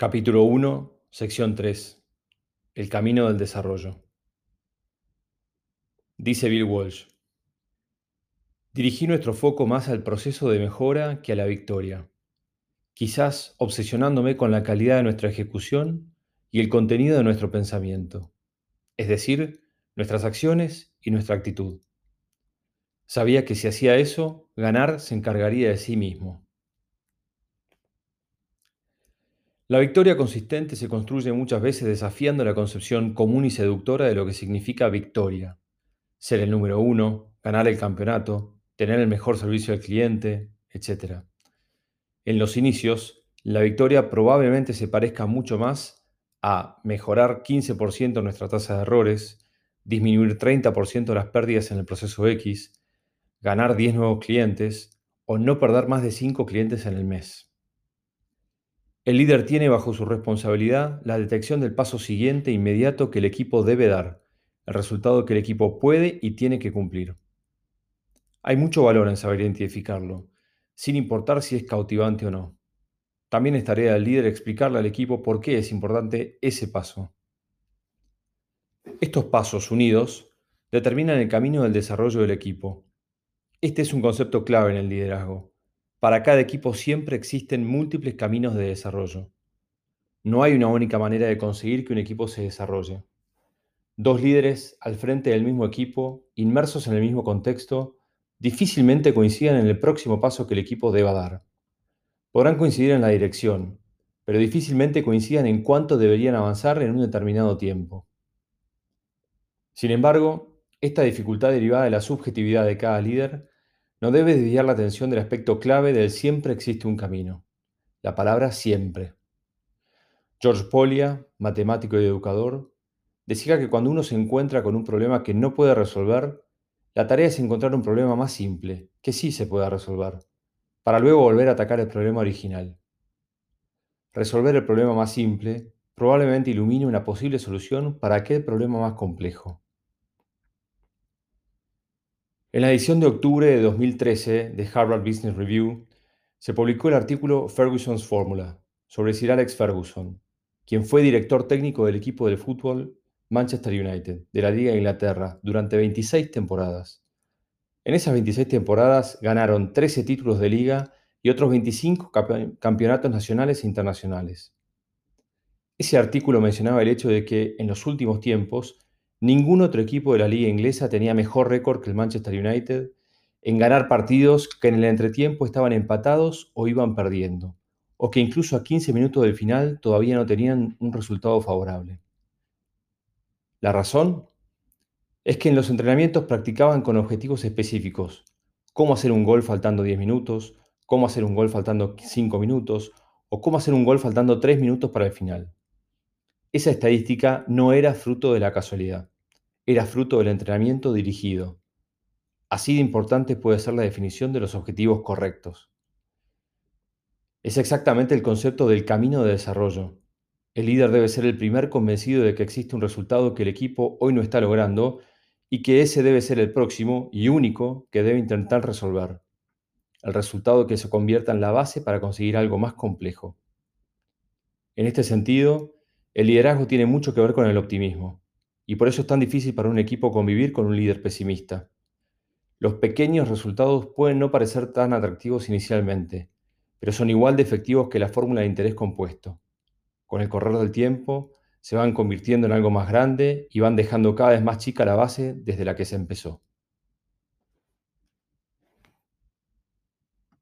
Capítulo 1, sección 3. El camino del desarrollo. Dice Bill Walsh. Dirigí nuestro foco más al proceso de mejora que a la victoria, quizás obsesionándome con la calidad de nuestra ejecución y el contenido de nuestro pensamiento, es decir, nuestras acciones y nuestra actitud. Sabía que si hacía eso, ganar se encargaría de sí mismo. La victoria consistente se construye muchas veces desafiando la concepción común y seductora de lo que significa victoria. Ser el número uno, ganar el campeonato, tener el mejor servicio al cliente, etc. En los inicios, la victoria probablemente se parezca mucho más a mejorar 15% nuestra tasa de errores, disminuir 30% las pérdidas en el proceso X, ganar 10 nuevos clientes o no perder más de 5 clientes en el mes. El líder tiene bajo su responsabilidad la detección del paso siguiente inmediato que el equipo debe dar, el resultado que el equipo puede y tiene que cumplir. Hay mucho valor en saber identificarlo, sin importar si es cautivante o no. También es tarea del líder explicarle al equipo por qué es importante ese paso. Estos pasos unidos determinan el camino del desarrollo del equipo. Este es un concepto clave en el liderazgo. Para cada equipo siempre existen múltiples caminos de desarrollo. No hay una única manera de conseguir que un equipo se desarrolle. Dos líderes al frente del mismo equipo, inmersos en el mismo contexto, difícilmente coincidan en el próximo paso que el equipo deba dar. Podrán coincidir en la dirección, pero difícilmente coincidan en cuánto deberían avanzar en un determinado tiempo. Sin embargo, esta dificultad derivada de la subjetividad de cada líder no debe desviar la atención del aspecto clave del siempre existe un camino. La palabra siempre. George Polia, matemático y educador, decía que cuando uno se encuentra con un problema que no puede resolver, la tarea es encontrar un problema más simple, que sí se pueda resolver, para luego volver a atacar el problema original. Resolver el problema más simple probablemente ilumine una posible solución para aquel problema más complejo. En la edición de octubre de 2013 de Harvard Business Review se publicó el artículo Ferguson's Formula sobre Sir Alex Ferguson, quien fue director técnico del equipo de fútbol Manchester United de la Liga de Inglaterra durante 26 temporadas. En esas 26 temporadas ganaron 13 títulos de liga y otros 25 campeonatos nacionales e internacionales. Ese artículo mencionaba el hecho de que en los últimos tiempos Ningún otro equipo de la liga inglesa tenía mejor récord que el Manchester United en ganar partidos que en el entretiempo estaban empatados o iban perdiendo, o que incluso a 15 minutos del final todavía no tenían un resultado favorable. La razón es que en los entrenamientos practicaban con objetivos específicos, cómo hacer un gol faltando 10 minutos, cómo hacer un gol faltando 5 minutos, o cómo hacer un gol faltando 3 minutos para el final. Esa estadística no era fruto de la casualidad, era fruto del entrenamiento dirigido. Así de importante puede ser la definición de los objetivos correctos. Es exactamente el concepto del camino de desarrollo. El líder debe ser el primer convencido de que existe un resultado que el equipo hoy no está logrando y que ese debe ser el próximo y único que debe intentar resolver. El resultado que se convierta en la base para conseguir algo más complejo. En este sentido, el liderazgo tiene mucho que ver con el optimismo, y por eso es tan difícil para un equipo convivir con un líder pesimista. Los pequeños resultados pueden no parecer tan atractivos inicialmente, pero son igual de efectivos que la fórmula de interés compuesto. Con el correr del tiempo, se van convirtiendo en algo más grande y van dejando cada vez más chica la base desde la que se empezó.